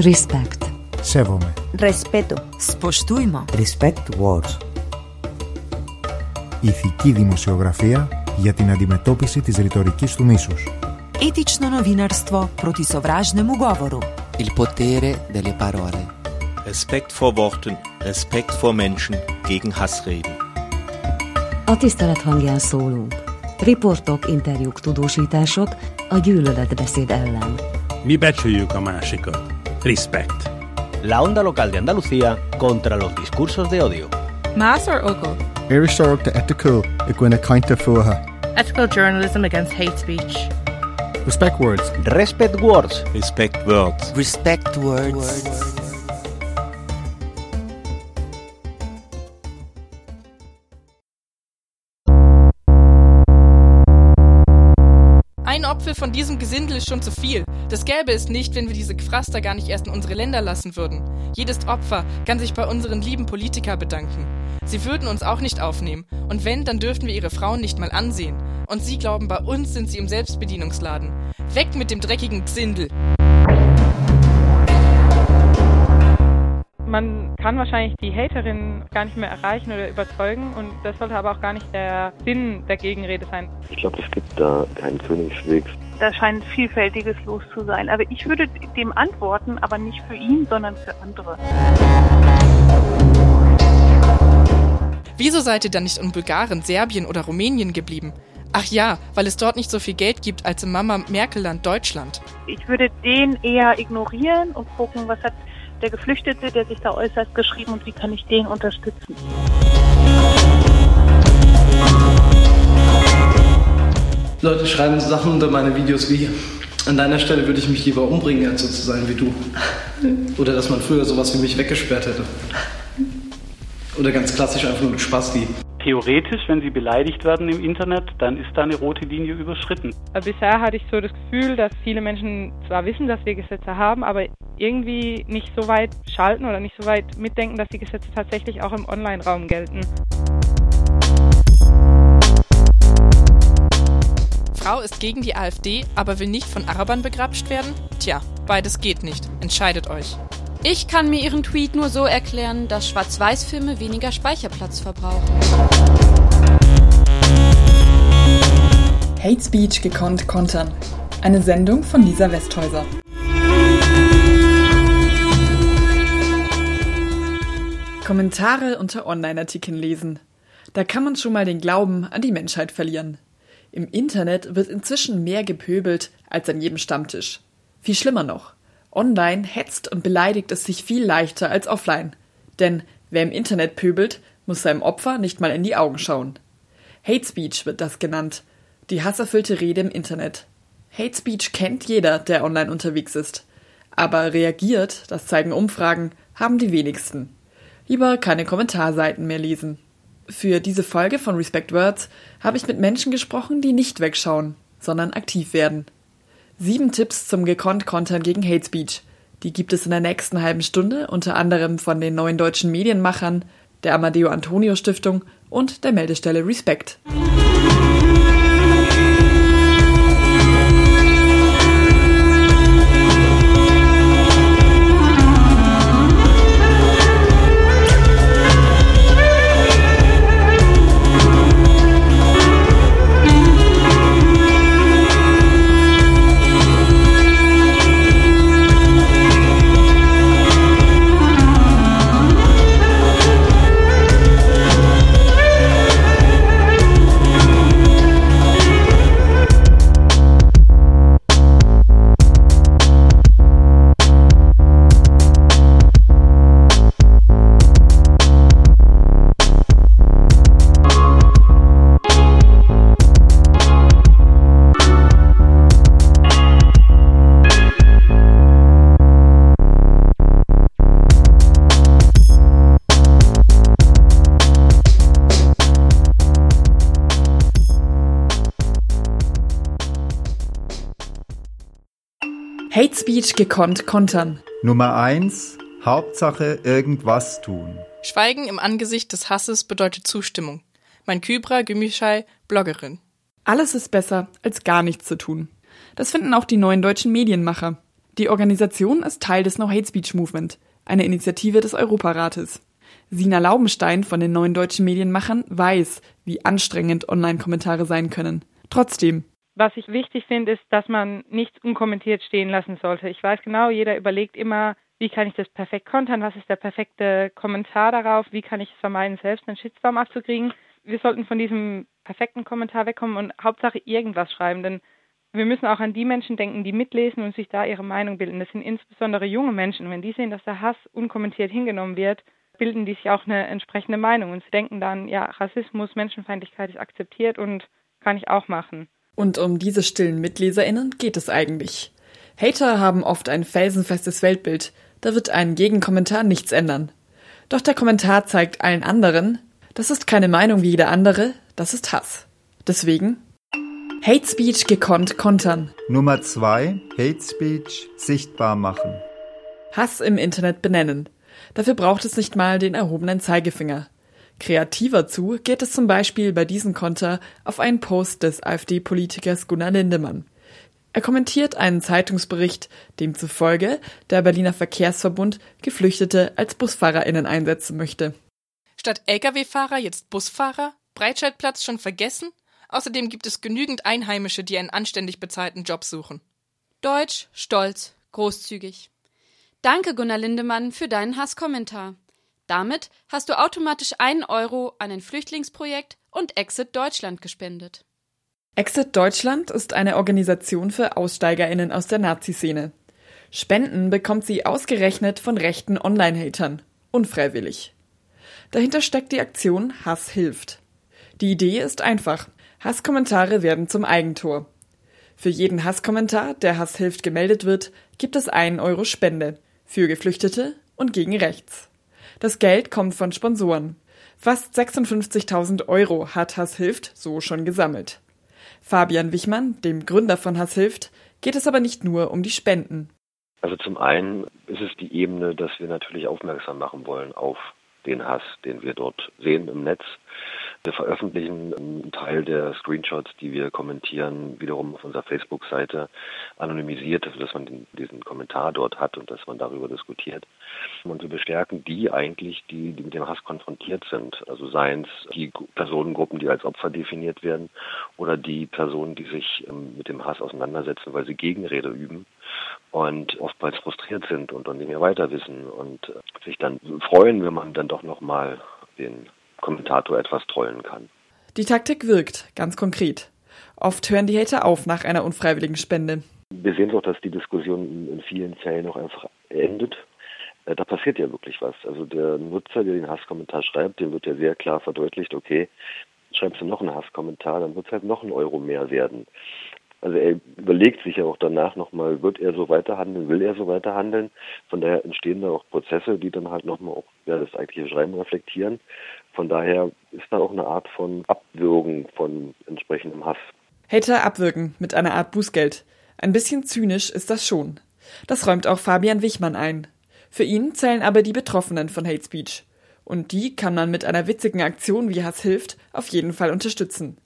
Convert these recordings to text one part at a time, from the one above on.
Respect. Σέβομαι. Respeto. Spoštujmo. Respect Wars. Ηθική δημοσιογραφία για την αντιμετώπιση της ρητορικής του μίσους. Etično novinarstvo proti sovražnemu govoru. Il potere delle parole. Respekt vor Worten, Respekt vor Menschen gegen Hassreden. A tisztelet hangján szólunk. Riportok, interjúk, tudósítások a gyűlöletbeszéd ellen. Mi becsüljük a másikat. Respect. La onda local de Andalucía contra los discursos de odio. Más or ogo? Iristorach de ethical i gcuine kainte fuha. Ethical journalism against hate speech. Respect words. Respect words. Respect words. Respect words. Ein Opfer von diesem Gesindel ist schon zu viel. Das gäbe es nicht, wenn wir diese Gefraster gar nicht erst in unsere Länder lassen würden. Jedes Opfer kann sich bei unseren lieben Politiker bedanken. Sie würden uns auch nicht aufnehmen. Und wenn, dann dürften wir ihre Frauen nicht mal ansehen. Und sie glauben, bei uns sind sie im Selbstbedienungsladen. Weg mit dem dreckigen Gesindel. Man kann wahrscheinlich die Haterin gar nicht mehr erreichen oder überzeugen und das sollte aber auch gar nicht der Sinn der Gegenrede sein. Ich glaube, es gibt da keinen Königsweg. Da scheint vielfältiges los zu sein. Aber ich würde dem antworten, aber nicht für ihn, sondern für andere. Wieso seid ihr dann nicht in Bulgarien, Serbien oder Rumänien geblieben? Ach ja, weil es dort nicht so viel Geld gibt als im Mama Merkelland Deutschland. Ich würde den eher ignorieren und gucken, was hat der Geflüchtete, der sich da äußert, geschrieben und wie kann ich den unterstützen. Leute schreiben Sachen unter meine Videos wie an deiner Stelle würde ich mich lieber umbringen, als so zu sein wie du. Oder dass man früher sowas wie mich weggesperrt hätte. Oder ganz klassisch einfach nur mit Spasti. Theoretisch, wenn sie beleidigt werden im Internet, dann ist da eine rote Linie überschritten. Bisher hatte ich so das Gefühl, dass viele Menschen zwar wissen, dass wir Gesetze haben, aber irgendwie nicht so weit schalten oder nicht so weit mitdenken, dass die Gesetze tatsächlich auch im Online-Raum gelten. Frau ist gegen die AfD, aber will nicht von Arabern begrapscht werden? Tja, beides geht nicht. Entscheidet euch. Ich kann mir Ihren Tweet nur so erklären, dass Schwarz-Weiß-Filme weniger Speicherplatz verbrauchen. Hate Speech gekonnt kontern. Eine Sendung von Lisa Westhäuser. Kommentare unter Online-Artikeln lesen. Da kann man schon mal den Glauben an die Menschheit verlieren. Im Internet wird inzwischen mehr gepöbelt als an jedem Stammtisch. Viel schlimmer noch. Online hetzt und beleidigt es sich viel leichter als offline. Denn wer im Internet pöbelt, muss seinem Opfer nicht mal in die Augen schauen. Hate Speech wird das genannt. Die hasserfüllte Rede im Internet. Hate Speech kennt jeder, der online unterwegs ist. Aber reagiert, das zeigen Umfragen, haben die wenigsten. Lieber keine Kommentarseiten mehr lesen. Für diese Folge von Respect Words habe ich mit Menschen gesprochen, die nicht wegschauen, sondern aktiv werden. Sieben Tipps zum gekonnt Kontern gegen Hate Speech. Die gibt es in der nächsten halben Stunde, unter anderem von den neuen deutschen Medienmachern, der Amadeo Antonio Stiftung und der Meldestelle Respect. Hate Speech gekonnt kontern. Nummer 1. Hauptsache irgendwas tun. Schweigen im Angesicht des Hasses bedeutet Zustimmung. Mein Kybra Gümüşay, Bloggerin. Alles ist besser, als gar nichts zu tun. Das finden auch die neuen deutschen Medienmacher. Die Organisation ist Teil des No Hate Speech Movement, eine Initiative des Europarates. Sina Laubenstein von den neuen deutschen Medienmachern weiß, wie anstrengend Online-Kommentare sein können. Trotzdem. Was ich wichtig finde, ist, dass man nichts unkommentiert stehen lassen sollte. Ich weiß genau, jeder überlegt immer, wie kann ich das perfekt kontern, was ist der perfekte Kommentar darauf, wie kann ich es vermeiden, selbst einen Shitstorm abzukriegen. Wir sollten von diesem perfekten Kommentar wegkommen und Hauptsache irgendwas schreiben, denn wir müssen auch an die Menschen denken, die mitlesen und sich da ihre Meinung bilden. Das sind insbesondere junge Menschen. Wenn die sehen, dass der Hass unkommentiert hingenommen wird, bilden die sich auch eine entsprechende Meinung und sie denken dann, ja, Rassismus, Menschenfeindlichkeit ist akzeptiert und kann ich auch machen. Und um diese stillen MitleserInnen geht es eigentlich. Hater haben oft ein felsenfestes Weltbild, da wird ein Gegenkommentar nichts ändern. Doch der Kommentar zeigt allen anderen, das ist keine Meinung wie jeder andere, das ist Hass. Deswegen Hate Speech gekonnt kontern. Nummer zwei, Hate Speech sichtbar machen. Hass im Internet benennen. Dafür braucht es nicht mal den erhobenen Zeigefinger. Kreativer zu geht es zum Beispiel bei diesem Konter auf einen Post des AfD-Politikers Gunnar Lindemann. Er kommentiert einen Zeitungsbericht, demzufolge der Berliner Verkehrsverbund Geflüchtete als BusfahrerInnen einsetzen möchte. Statt Lkw-Fahrer jetzt Busfahrer? Breitscheidplatz schon vergessen? Außerdem gibt es genügend Einheimische, die einen anständig bezahlten Job suchen. Deutsch, stolz, großzügig. Danke, Gunnar Lindemann, für deinen Hasskommentar. Damit hast du automatisch einen Euro an ein Flüchtlingsprojekt und Exit Deutschland gespendet. Exit Deutschland ist eine Organisation für AussteigerInnen aus der Nazi-Szene. Spenden bekommt sie ausgerechnet von rechten Online-Hatern. Unfreiwillig. Dahinter steckt die Aktion Hass hilft. Die Idee ist einfach. Hasskommentare werden zum Eigentor. Für jeden Hasskommentar, der Hass hilft gemeldet wird, gibt es einen Euro Spende. Für Geflüchtete und gegen rechts. Das Geld kommt von Sponsoren. Fast 56.000 Euro hat Hass hilft so schon gesammelt. Fabian Wichmann, dem Gründer von Hass hilft, geht es aber nicht nur um die Spenden. Also zum einen ist es die Ebene, dass wir natürlich aufmerksam machen wollen auf den Hass, den wir dort sehen im Netz. Wir veröffentlichen einen Teil der Screenshots, die wir kommentieren, wiederum auf unserer Facebook-Seite anonymisiert, dass man diesen Kommentar dort hat und dass man darüber diskutiert. Und wir bestärken die eigentlich, die, die mit dem Hass konfrontiert sind. Also seien es die Personengruppen, die als Opfer definiert werden, oder die Personen, die sich ähm, mit dem Hass auseinandersetzen, weil sie Gegenrede üben und oftmals frustriert sind und dann nicht mehr weiter wissen und äh, sich dann freuen, wenn man dann doch nochmal den Kommentator etwas trollen kann. Die Taktik wirkt, ganz konkret. Oft hören die Hater auf nach einer unfreiwilligen Spende. Wir sehen doch, dass die Diskussion in vielen Fällen auch einfach endet. Äh, da passiert ja wirklich was. Also der Nutzer, der den Hasskommentar schreibt, dem wird ja sehr klar verdeutlicht, okay, schreibst du noch einen Hasskommentar, dann wird es halt noch ein Euro mehr werden. Also er überlegt sich ja auch danach nochmal, wird er so weiterhandeln, will er so weiterhandeln. Von daher entstehen da auch Prozesse, die dann halt nochmal auch ja, das eigentliche Schreiben reflektieren. Von daher ist da auch eine Art von Abwürgen von entsprechendem Hass. Hater abwürgen mit einer Art Bußgeld. Ein bisschen zynisch ist das schon. Das räumt auch Fabian Wichmann ein. Für ihn zählen aber die Betroffenen von Hate Speech. Und die kann man mit einer witzigen Aktion wie Hass hilft auf jeden Fall unterstützen.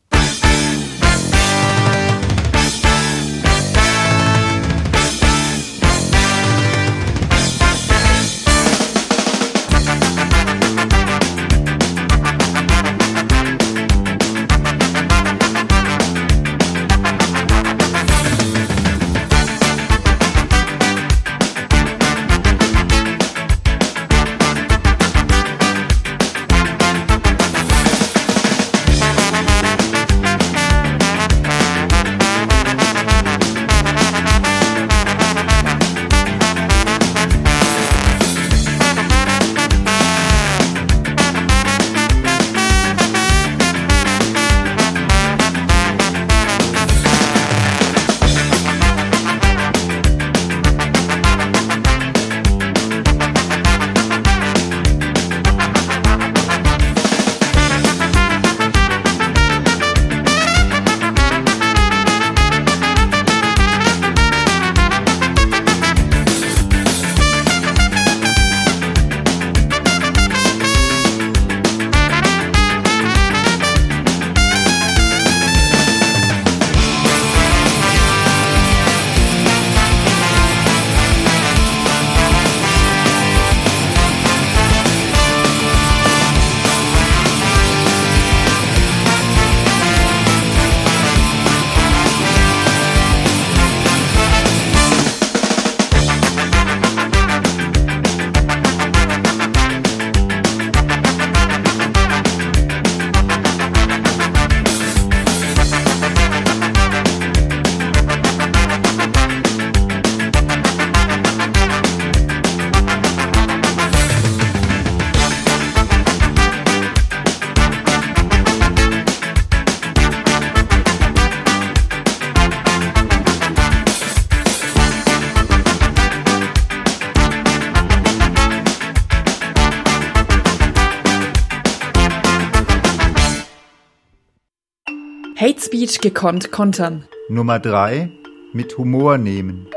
Gekonnt kontern. Nummer drei Mit Humor nehmen.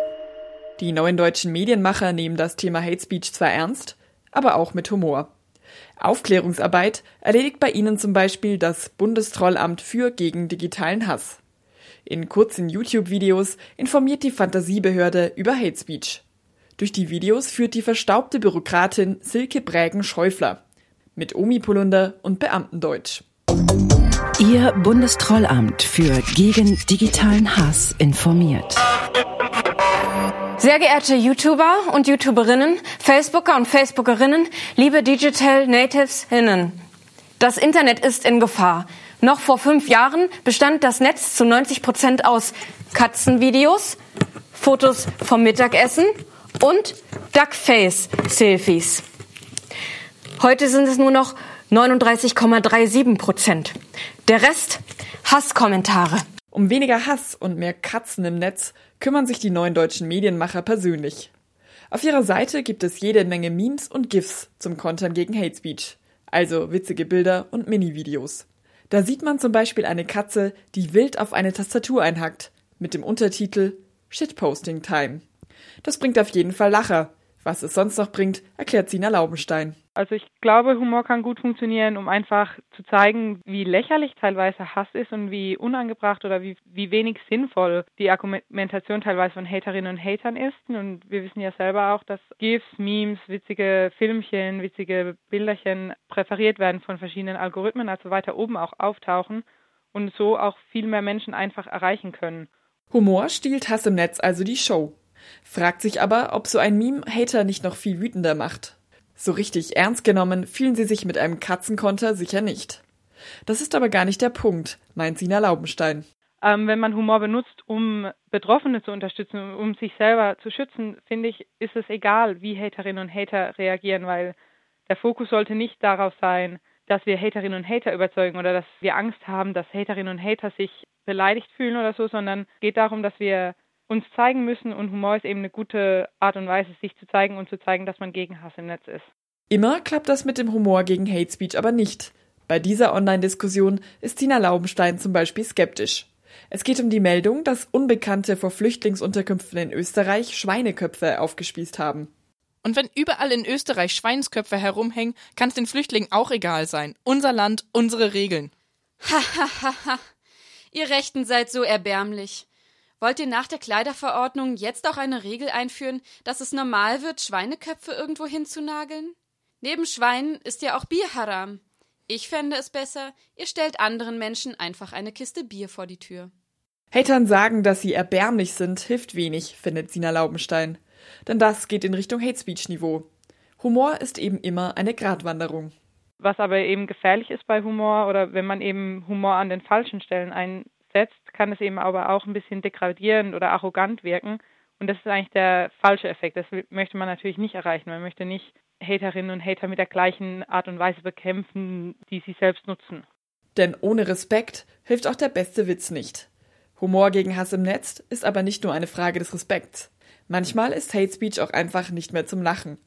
Die neuen deutschen Medienmacher nehmen das Thema Hate Speech zwar ernst, aber auch mit Humor. Aufklärungsarbeit erledigt bei ihnen zum Beispiel das Bundestrollamt für gegen digitalen Hass. In kurzen YouTube-Videos informiert die Fantasiebehörde über Hate Speech. Durch die Videos führt die verstaubte Bürokratin Silke Brägen-Schäufler mit Omi-Polunder und Beamtendeutsch. Ihr Bundestrollamt für gegen digitalen Hass informiert. Sehr geehrte YouTuber und YouTuberinnen, Facebooker und Facebookerinnen, liebe Digital Natives-Innen. Das Internet ist in Gefahr. Noch vor fünf Jahren bestand das Netz zu 90 Prozent aus Katzenvideos, Fotos vom Mittagessen und Duckface-Selfies. Heute sind es nur noch 39,37 Prozent. Der Rest Hasskommentare. Um weniger Hass und mehr Katzen im Netz kümmern sich die neuen deutschen Medienmacher persönlich. Auf ihrer Seite gibt es jede Menge Memes und GIFs zum Kontern gegen Hate Speech, also witzige Bilder und Mini-Videos. Da sieht man zum Beispiel eine Katze, die wild auf eine Tastatur einhackt, mit dem Untertitel Shitposting Time. Das bringt auf jeden Fall Lacher. Was es sonst noch bringt, erklärt Sina Laubenstein. Also ich glaube, Humor kann gut funktionieren, um einfach zu zeigen, wie lächerlich teilweise Hass ist und wie unangebracht oder wie, wie wenig sinnvoll die Argumentation teilweise von Haterinnen und Hatern ist. Und wir wissen ja selber auch, dass GIFs, Memes, witzige Filmchen, witzige Bilderchen präferiert werden von verschiedenen Algorithmen, also weiter oben auch auftauchen und so auch viel mehr Menschen einfach erreichen können. Humor stiehlt Hass im Netz also die Show. Fragt sich aber, ob so ein Meme Hater nicht noch viel wütender macht. So richtig ernst genommen fühlen sie sich mit einem Katzenkonter sicher nicht. Das ist aber gar nicht der Punkt, meint Sina Laubenstein. Ähm, wenn man Humor benutzt, um Betroffene zu unterstützen, um sich selber zu schützen, finde ich, ist es egal, wie Haterinnen und Hater reagieren, weil der Fokus sollte nicht darauf sein, dass wir Haterinnen und Hater überzeugen oder dass wir Angst haben, dass Haterinnen und Hater sich beleidigt fühlen oder so, sondern geht darum, dass wir uns zeigen müssen und Humor ist eben eine gute Art und Weise, sich zu zeigen und zu zeigen, dass man gegen Hass im Netz ist. Immer klappt das mit dem Humor gegen Hate Speech aber nicht. Bei dieser Online-Diskussion ist Tina Laubenstein zum Beispiel skeptisch. Es geht um die Meldung, dass Unbekannte vor Flüchtlingsunterkünften in Österreich Schweineköpfe aufgespießt haben. Und wenn überall in Österreich Schweinsköpfe herumhängen, kann es den Flüchtlingen auch egal sein. Unser Land, unsere Regeln. Ha, ha, ha, ha. Ihr Rechten seid so erbärmlich. Wollt ihr nach der Kleiderverordnung jetzt auch eine Regel einführen, dass es normal wird, Schweineköpfe irgendwo hinzunageln? Neben Schweinen ist ja auch Bier haram. Ich fände es besser, ihr stellt anderen Menschen einfach eine Kiste Bier vor die Tür. Hatern sagen, dass sie erbärmlich sind, hilft wenig, findet Sina Laubenstein. Denn das geht in Richtung Hate Speech Niveau. Humor ist eben immer eine Gratwanderung. Was aber eben gefährlich ist bei Humor oder wenn man eben Humor an den falschen Stellen ein, setzt, kann es eben aber auch ein bisschen degradierend oder arrogant wirken. Und das ist eigentlich der falsche Effekt. Das möchte man natürlich nicht erreichen. Man möchte nicht Haterinnen und Hater mit der gleichen Art und Weise bekämpfen, die sie selbst nutzen. Denn ohne Respekt hilft auch der beste Witz nicht. Humor gegen Hass im Netz ist aber nicht nur eine Frage des Respekts. Manchmal ist Hate Speech auch einfach nicht mehr zum Lachen.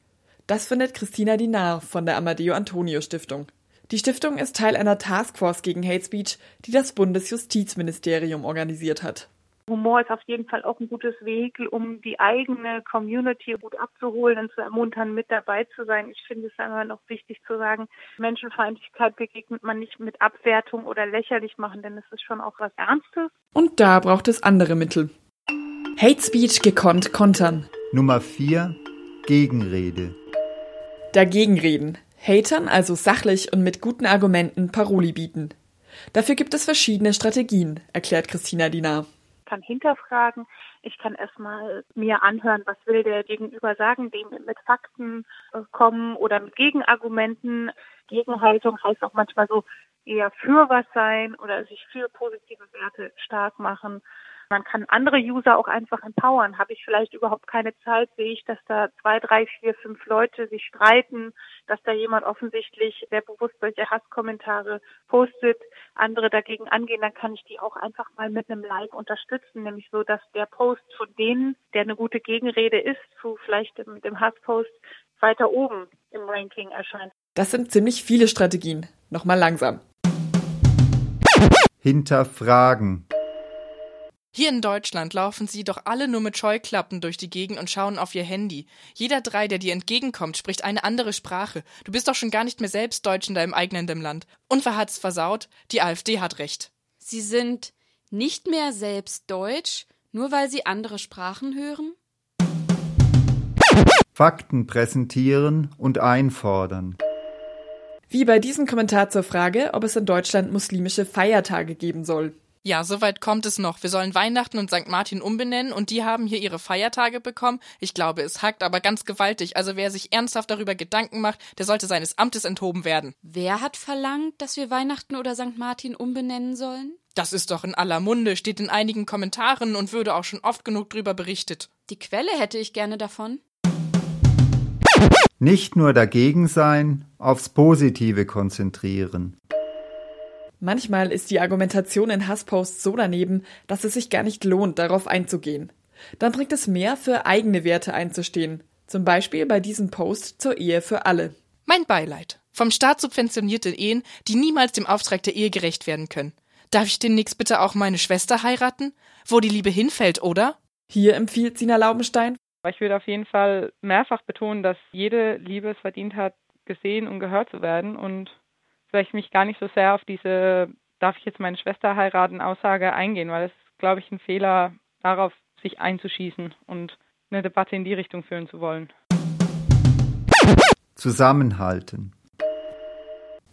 Das findet Christina Dinar von der Amadeo Antonio Stiftung. Die Stiftung ist Teil einer Taskforce gegen Hate Speech, die das Bundesjustizministerium organisiert hat. Humor ist auf jeden Fall auch ein gutes Vehikel, um die eigene Community gut abzuholen und zu ermuntern, mit dabei zu sein. Ich finde es immer noch wichtig zu sagen, Menschenfeindlichkeit begegnet man nicht mit Abwertung oder lächerlich machen, denn es ist schon auch was Ernstes. Und da braucht es andere Mittel. Hate Speech gekonnt kontern. Nummer 4. Gegenrede. Dagegenreden. Hatern also sachlich und mit guten Argumenten Paroli bieten. Dafür gibt es verschiedene Strategien, erklärt Christina Dinar. Ich kann hinterfragen, ich kann erstmal mir anhören, was will der Gegenüber sagen, dem mit Fakten äh, kommen oder mit Gegenargumenten. Gegenhaltung heißt auch manchmal so eher für was sein oder sich für positive Werte stark machen. Man kann andere User auch einfach empowern. Habe ich vielleicht überhaupt keine Zeit, sehe ich, dass da zwei, drei, vier, fünf Leute sich streiten, dass da jemand offensichtlich sehr bewusst solche Hasskommentare postet, andere dagegen angehen, dann kann ich die auch einfach mal mit einem Like unterstützen, nämlich so, dass der Post von denen, der eine gute Gegenrede ist, zu vielleicht mit dem Hasspost weiter oben im Ranking erscheint. Das sind ziemlich viele Strategien. Nochmal langsam. Hinterfragen. Hier in Deutschland laufen sie doch alle nur mit Scheuklappen durch die Gegend und schauen auf ihr Handy. Jeder drei, der dir entgegenkommt, spricht eine andere Sprache. Du bist doch schon gar nicht mehr selbst Deutsch in deinem eigenen Land. Und wer hat's versaut? Die AfD hat recht. Sie sind nicht mehr selbst Deutsch, nur weil sie andere Sprachen hören? Fakten präsentieren und einfordern. Wie bei diesem Kommentar zur Frage, ob es in Deutschland muslimische Feiertage geben soll. Ja, soweit kommt es noch. Wir sollen Weihnachten und St. Martin umbenennen und die haben hier ihre Feiertage bekommen. Ich glaube, es hackt aber ganz gewaltig. Also wer sich ernsthaft darüber Gedanken macht, der sollte seines Amtes enthoben werden. Wer hat verlangt, dass wir Weihnachten oder St. Martin umbenennen sollen? Das ist doch in aller Munde, steht in einigen Kommentaren und würde auch schon oft genug drüber berichtet. Die Quelle hätte ich gerne davon. Nicht nur dagegen sein, aufs Positive konzentrieren. Manchmal ist die Argumentation in Hassposts so daneben, dass es sich gar nicht lohnt, darauf einzugehen. Dann bringt es mehr, für eigene Werte einzustehen. Zum Beispiel bei diesem Post zur Ehe für alle. Mein Beileid. Vom Staat subventionierte Ehen, die niemals dem Auftrag der Ehe gerecht werden können. Darf ich demnächst bitte auch meine Schwester heiraten? Wo die Liebe hinfällt, oder? Hier empfiehlt Sina Laubenstein. Ich würde auf jeden Fall mehrfach betonen, dass jede Liebe es verdient hat, gesehen und gehört zu werden und vielleicht mich gar nicht so sehr auf diese darf ich jetzt meine Schwester heiraten Aussage eingehen, weil es ist, glaube ich, ein Fehler darauf, sich einzuschießen und eine Debatte in die Richtung führen zu wollen. Zusammenhalten.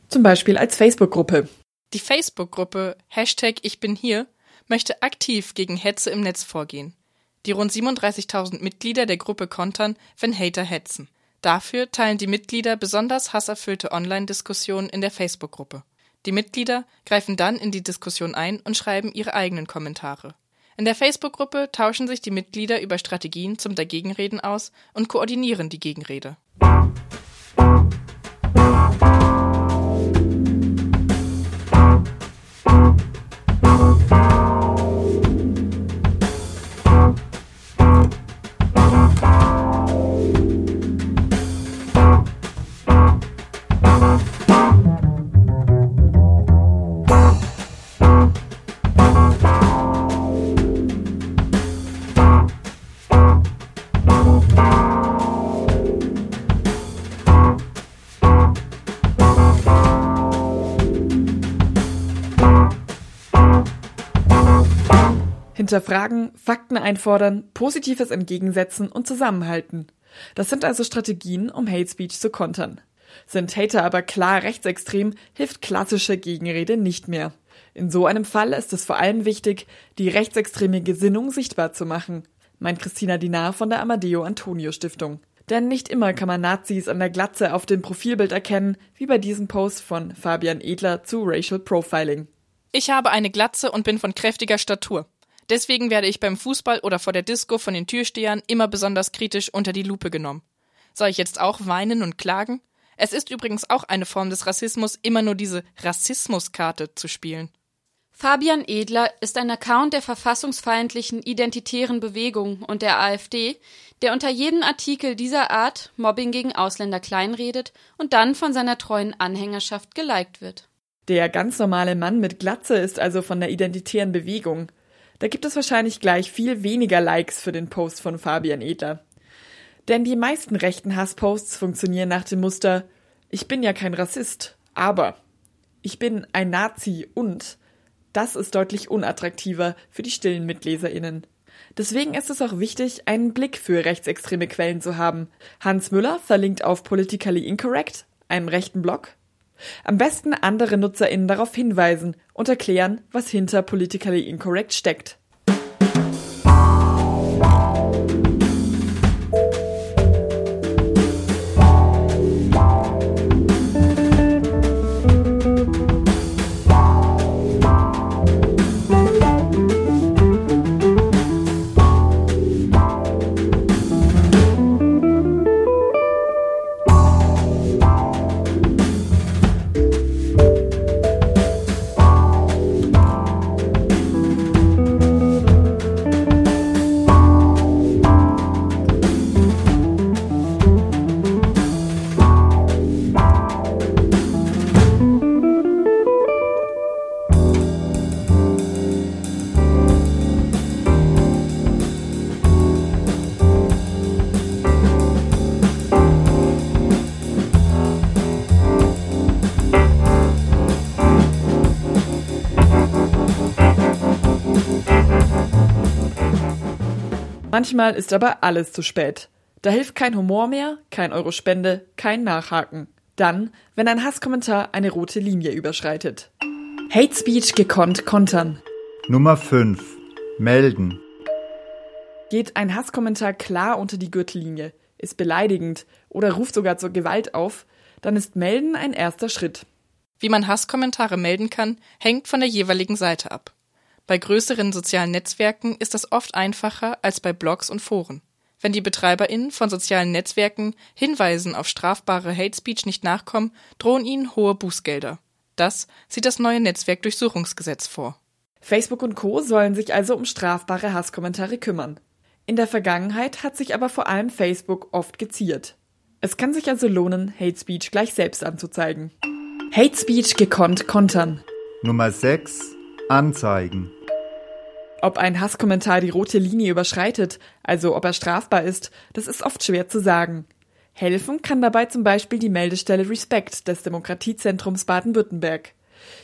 Zum Beispiel als Facebook-Gruppe. Die Facebook-Gruppe Hashtag Ich bin hier möchte aktiv gegen Hetze im Netz vorgehen. Die rund 37.000 Mitglieder der Gruppe kontern, wenn Hater hetzen. Dafür teilen die Mitglieder besonders hasserfüllte Online-Diskussionen in der Facebook-Gruppe. Die Mitglieder greifen dann in die Diskussion ein und schreiben ihre eigenen Kommentare. In der Facebook-Gruppe tauschen sich die Mitglieder über Strategien zum Dagegenreden aus und koordinieren die Gegenrede. Hinterfragen, Fakten einfordern, Positives entgegensetzen und zusammenhalten. Das sind also Strategien, um Hate Speech zu kontern. Sind Hater aber klar rechtsextrem, hilft klassische Gegenrede nicht mehr. In so einem Fall ist es vor allem wichtig, die rechtsextreme Gesinnung sichtbar zu machen, meint Christina Dinar von der Amadeo Antonio Stiftung. Denn nicht immer kann man Nazis an der Glatze auf dem Profilbild erkennen, wie bei diesem Post von Fabian Edler zu Racial Profiling. Ich habe eine Glatze und bin von kräftiger Statur. Deswegen werde ich beim Fußball oder vor der Disco von den Türstehern immer besonders kritisch unter die Lupe genommen. Soll ich jetzt auch weinen und klagen? Es ist übrigens auch eine Form des Rassismus, immer nur diese Rassismuskarte zu spielen. Fabian Edler ist ein Account der verfassungsfeindlichen identitären Bewegung und der AfD, der unter jedem Artikel dieser Art Mobbing gegen Ausländer kleinredet und dann von seiner treuen Anhängerschaft geliked wird. Der ganz normale Mann mit Glatze ist also von der identitären Bewegung. Da gibt es wahrscheinlich gleich viel weniger Likes für den Post von Fabian Edler. Denn die meisten rechten Hassposts funktionieren nach dem Muster Ich bin ja kein Rassist, aber ich bin ein Nazi und das ist deutlich unattraktiver für die stillen MitleserInnen. Deswegen ist es auch wichtig, einen Blick für rechtsextreme Quellen zu haben. Hans Müller verlinkt auf Politically Incorrect, einem rechten Blog. Am besten andere NutzerInnen darauf hinweisen und erklären, was hinter Politically Incorrect steckt. Manchmal ist aber alles zu spät. Da hilft kein Humor mehr, kein Euro-Spende, kein Nachhaken. Dann, wenn ein Hasskommentar eine rote Linie überschreitet. Hate Speech gekonnt kontern. Nummer 5. Melden. Geht ein Hasskommentar klar unter die Gürtellinie, ist beleidigend oder ruft sogar zur Gewalt auf, dann ist Melden ein erster Schritt. Wie man Hasskommentare melden kann, hängt von der jeweiligen Seite ab. Bei größeren sozialen Netzwerken ist das oft einfacher als bei Blogs und Foren. Wenn die BetreiberInnen von sozialen Netzwerken Hinweisen auf strafbare Hate Speech nicht nachkommen, drohen ihnen hohe Bußgelder. Das sieht das neue Netzwerkdurchsuchungsgesetz vor. Facebook und Co. sollen sich also um strafbare Hasskommentare kümmern. In der Vergangenheit hat sich aber vor allem Facebook oft geziert. Es kann sich also lohnen, Hate Speech gleich selbst anzuzeigen. Hate Speech gekonnt kontern. Nummer 6. Anzeigen. Ob ein Hasskommentar die rote Linie überschreitet, also ob er strafbar ist, das ist oft schwer zu sagen. Helfen kann dabei zum Beispiel die Meldestelle Respekt des Demokratiezentrums Baden-Württemberg.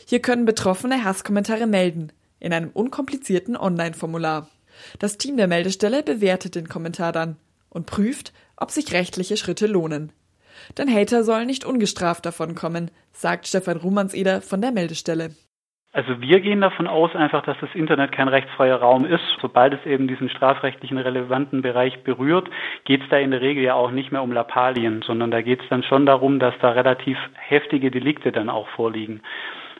Hier können Betroffene Hasskommentare melden, in einem unkomplizierten Online-Formular. Das Team der Meldestelle bewertet den Kommentar dann und prüft, ob sich rechtliche Schritte lohnen. Denn Hater sollen nicht ungestraft davonkommen, sagt Stefan Rumanseder von der Meldestelle. Also wir gehen davon aus einfach, dass das Internet kein rechtsfreier Raum ist. Sobald es eben diesen strafrechtlichen relevanten Bereich berührt, geht es da in der Regel ja auch nicht mehr um Lappalien, sondern da geht es dann schon darum, dass da relativ heftige Delikte dann auch vorliegen.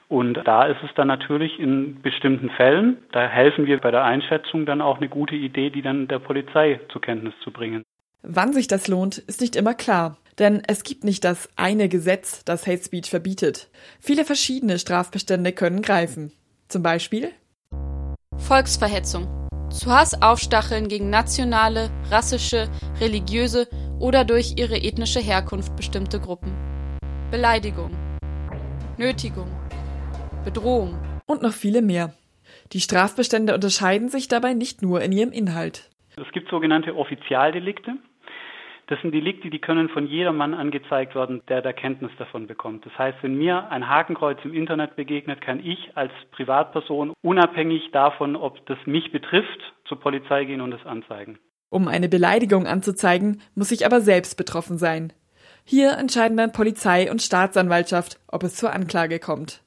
Und da ist es dann natürlich in bestimmten Fällen, da helfen wir bei der Einschätzung dann auch eine gute Idee, die dann der Polizei zur Kenntnis zu bringen. Wann sich das lohnt, ist nicht immer klar. Denn es gibt nicht das eine Gesetz, das Hate Speech verbietet. Viele verschiedene Strafbestände können greifen. Zum Beispiel Volksverhetzung. Zu Hass aufstacheln gegen nationale, rassische, religiöse oder durch ihre ethnische Herkunft bestimmte Gruppen. Beleidigung. Nötigung. Bedrohung. Und noch viele mehr. Die Strafbestände unterscheiden sich dabei nicht nur in ihrem Inhalt. Es gibt sogenannte Offizialdelikte. Das sind Delikte, die können von jedermann angezeigt werden, der da Kenntnis davon bekommt. Das heißt, wenn mir ein Hakenkreuz im Internet begegnet, kann ich als Privatperson unabhängig davon, ob das mich betrifft, zur Polizei gehen und es anzeigen. Um eine Beleidigung anzuzeigen, muss ich aber selbst betroffen sein. Hier entscheiden dann Polizei und Staatsanwaltschaft, ob es zur Anklage kommt.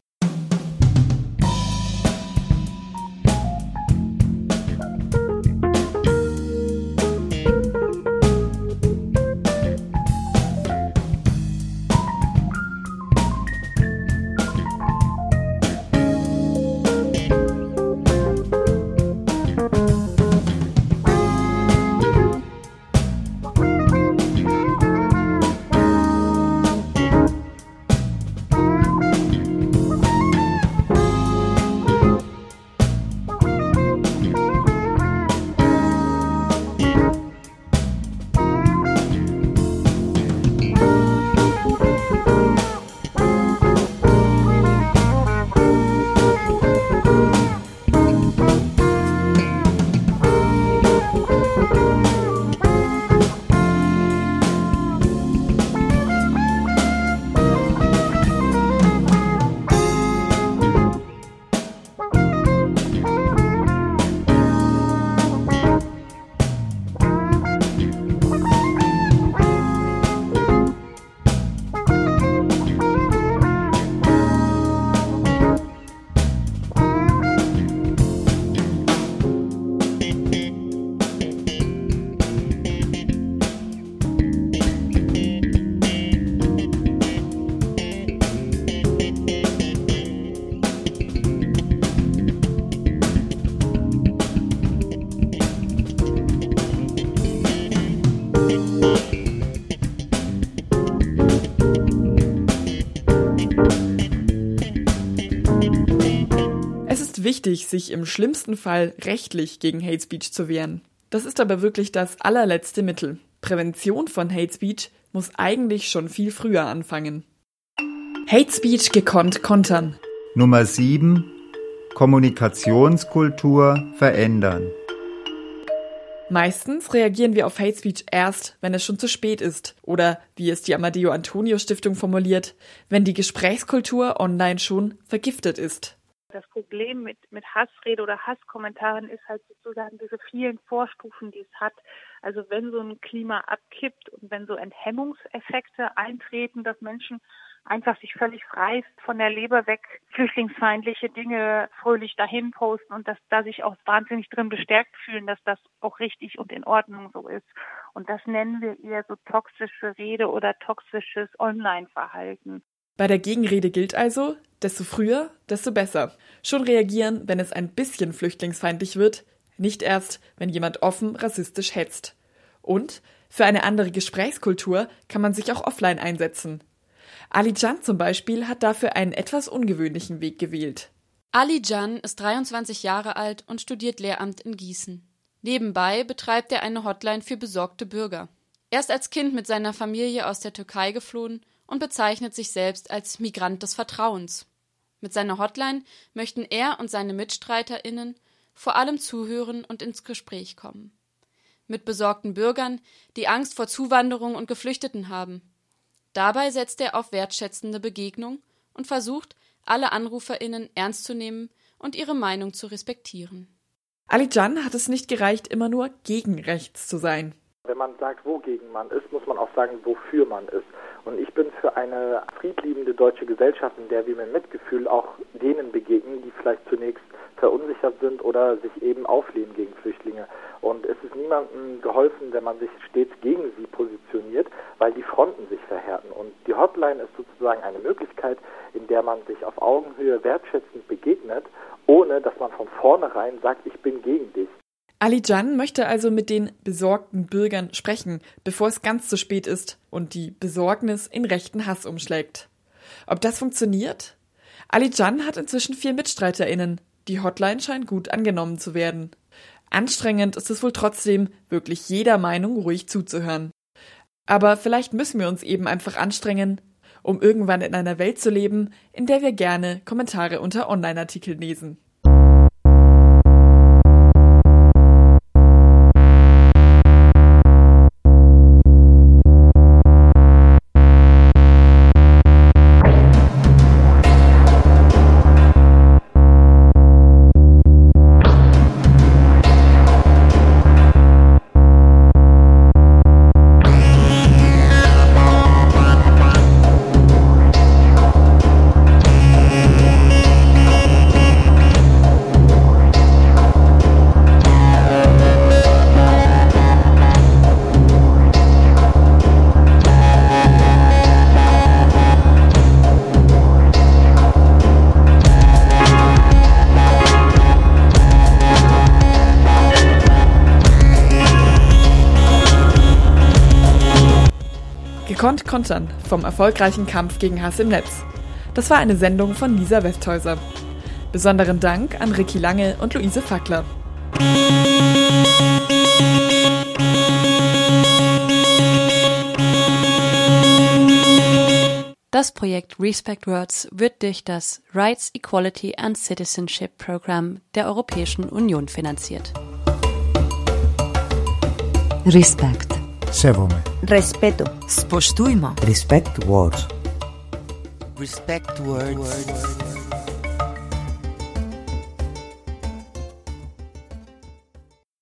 Wichtig, sich im schlimmsten Fall rechtlich gegen Hate Speech zu wehren. Das ist aber wirklich das allerletzte Mittel. Prävention von Hate Speech muss eigentlich schon viel früher anfangen. Hate Speech gekonnt kontern. Nummer 7. Kommunikationskultur verändern. Meistens reagieren wir auf Hate Speech erst, wenn es schon zu spät ist. Oder, wie es die Amadeo Antonio Stiftung formuliert, wenn die Gesprächskultur online schon vergiftet ist. Das Problem mit, mit Hassrede oder Hasskommentaren ist halt sozusagen diese vielen Vorstufen, die es hat. Also wenn so ein Klima abkippt und wenn so Enthemmungseffekte eintreten, dass Menschen einfach sich völlig frei von der Leber weg flüchtlingsfeindliche Dinge fröhlich dahin posten und dass da sich auch wahnsinnig drin bestärkt fühlen, dass das auch richtig und in Ordnung so ist. Und das nennen wir eher so toxische Rede oder toxisches Online-Verhalten. Bei der Gegenrede gilt also, desto früher, desto besser. Schon reagieren, wenn es ein bisschen flüchtlingsfeindlich wird, nicht erst, wenn jemand offen rassistisch hetzt. Und für eine andere Gesprächskultur kann man sich auch offline einsetzen. Ali Can zum Beispiel hat dafür einen etwas ungewöhnlichen Weg gewählt. Ali Can ist 23 Jahre alt und studiert Lehramt in Gießen. Nebenbei betreibt er eine Hotline für besorgte Bürger. Er ist als Kind mit seiner Familie aus der Türkei geflohen und bezeichnet sich selbst als Migrant des Vertrauens. Mit seiner Hotline möchten er und seine MitstreiterInnen vor allem zuhören und ins Gespräch kommen. Mit besorgten Bürgern, die Angst vor Zuwanderung und Geflüchteten haben Dabei setzt er auf wertschätzende Begegnung und versucht, alle AnruferInnen ernst zu nehmen und ihre Meinung zu respektieren. Ali Can hat es nicht gereicht, immer nur gegen rechts zu sein. Wenn man sagt, wogegen man ist, muss man auch sagen, wofür man ist. Und ich bin für eine friedliebende deutsche Gesellschaft, in der wir mit Mitgefühl auch denen begegnen, die vielleicht zunächst verunsichert sind oder sich eben auflehnen gegen Flüchtlinge. Und es ist niemandem geholfen, wenn man sich stets gegen sie positioniert, weil die Fronten sich verhärten. Und die Hotline ist sozusagen eine Möglichkeit, in der man sich auf Augenhöhe wertschätzend begegnet, ohne dass man von vornherein sagt, ich bin gegen dich. Ali Can möchte also mit den besorgten Bürgern sprechen, bevor es ganz zu spät ist und die Besorgnis in rechten Hass umschlägt. Ob das funktioniert? Ali Can hat inzwischen vier MitstreiterInnen. Die Hotline scheint gut angenommen zu werden. Anstrengend ist es wohl trotzdem, wirklich jeder Meinung ruhig zuzuhören. Aber vielleicht müssen wir uns eben einfach anstrengen, um irgendwann in einer Welt zu leben, in der wir gerne Kommentare unter Online-Artikeln lesen. Gekonnt kontern vom erfolgreichen Kampf gegen Hass im Netz. Das war eine Sendung von Lisa Westhäuser. Besonderen Dank an Ricky Lange und Luise Fackler. Das Projekt Respect Words wird durch das Rights, Equality and Citizenship Program der Europäischen Union finanziert. Respekt. Σέβομαι. Respeto. Spoštujmo. Respect words. Respect words.